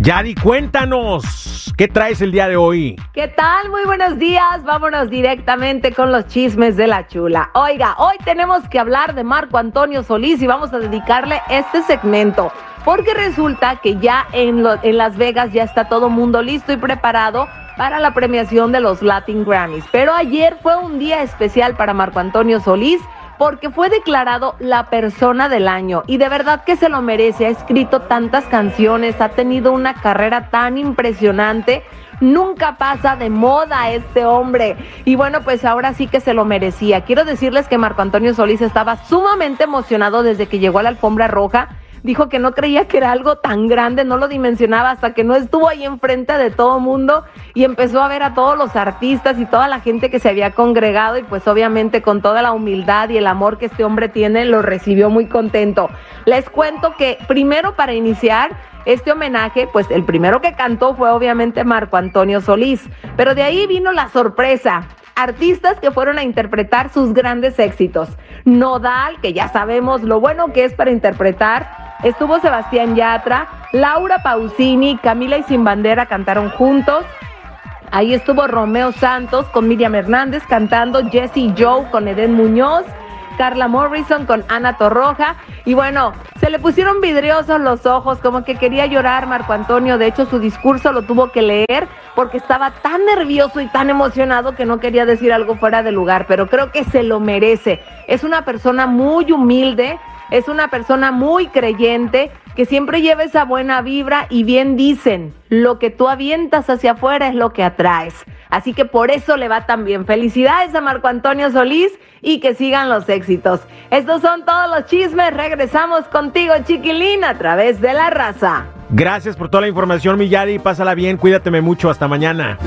Yari, cuéntanos, ¿qué traes el día de hoy? ¿Qué tal? Muy buenos días. Vámonos directamente con los chismes de la chula. Oiga, hoy tenemos que hablar de Marco Antonio Solís y vamos a dedicarle este segmento. Porque resulta que ya en, en Las Vegas ya está todo mundo listo y preparado para la premiación de los Latin Grammys. Pero ayer fue un día especial para Marco Antonio Solís porque fue declarado la persona del año y de verdad que se lo merece. Ha escrito tantas canciones, ha tenido una carrera tan impresionante. Nunca pasa de moda este hombre. Y bueno, pues ahora sí que se lo merecía. Quiero decirles que Marco Antonio Solís estaba sumamente emocionado desde que llegó a la alfombra roja dijo que no creía que era algo tan grande, no lo dimensionaba hasta que no estuvo ahí enfrente de todo mundo y empezó a ver a todos los artistas y toda la gente que se había congregado y pues obviamente con toda la humildad y el amor que este hombre tiene lo recibió muy contento. Les cuento que primero para iniciar este homenaje, pues el primero que cantó fue obviamente Marco Antonio Solís, pero de ahí vino la sorpresa artistas que fueron a interpretar sus grandes éxitos. Nodal, que ya sabemos lo bueno que es para interpretar, Estuvo Sebastián Yatra, Laura Pausini, Camila y Sin Bandera cantaron juntos. Ahí estuvo Romeo Santos con Miriam Hernández cantando, Jesse Joe con Eden Muñoz, Carla Morrison con Ana Torroja. Y bueno, se le pusieron vidriosos los ojos, como que quería llorar Marco Antonio. De hecho, su discurso lo tuvo que leer porque estaba tan nervioso y tan emocionado que no quería decir algo fuera de lugar. Pero creo que se lo merece. Es una persona muy humilde es una persona muy creyente que siempre lleva esa buena vibra y bien dicen, lo que tú avientas hacia afuera es lo que atraes. Así que por eso le va tan bien. Felicidades a Marco Antonio Solís y que sigan los éxitos. Estos son todos los chismes. Regresamos contigo, chiquilín, a través de la raza. Gracias por toda la información, Millari. Pásala bien, cuídateme mucho. Hasta mañana.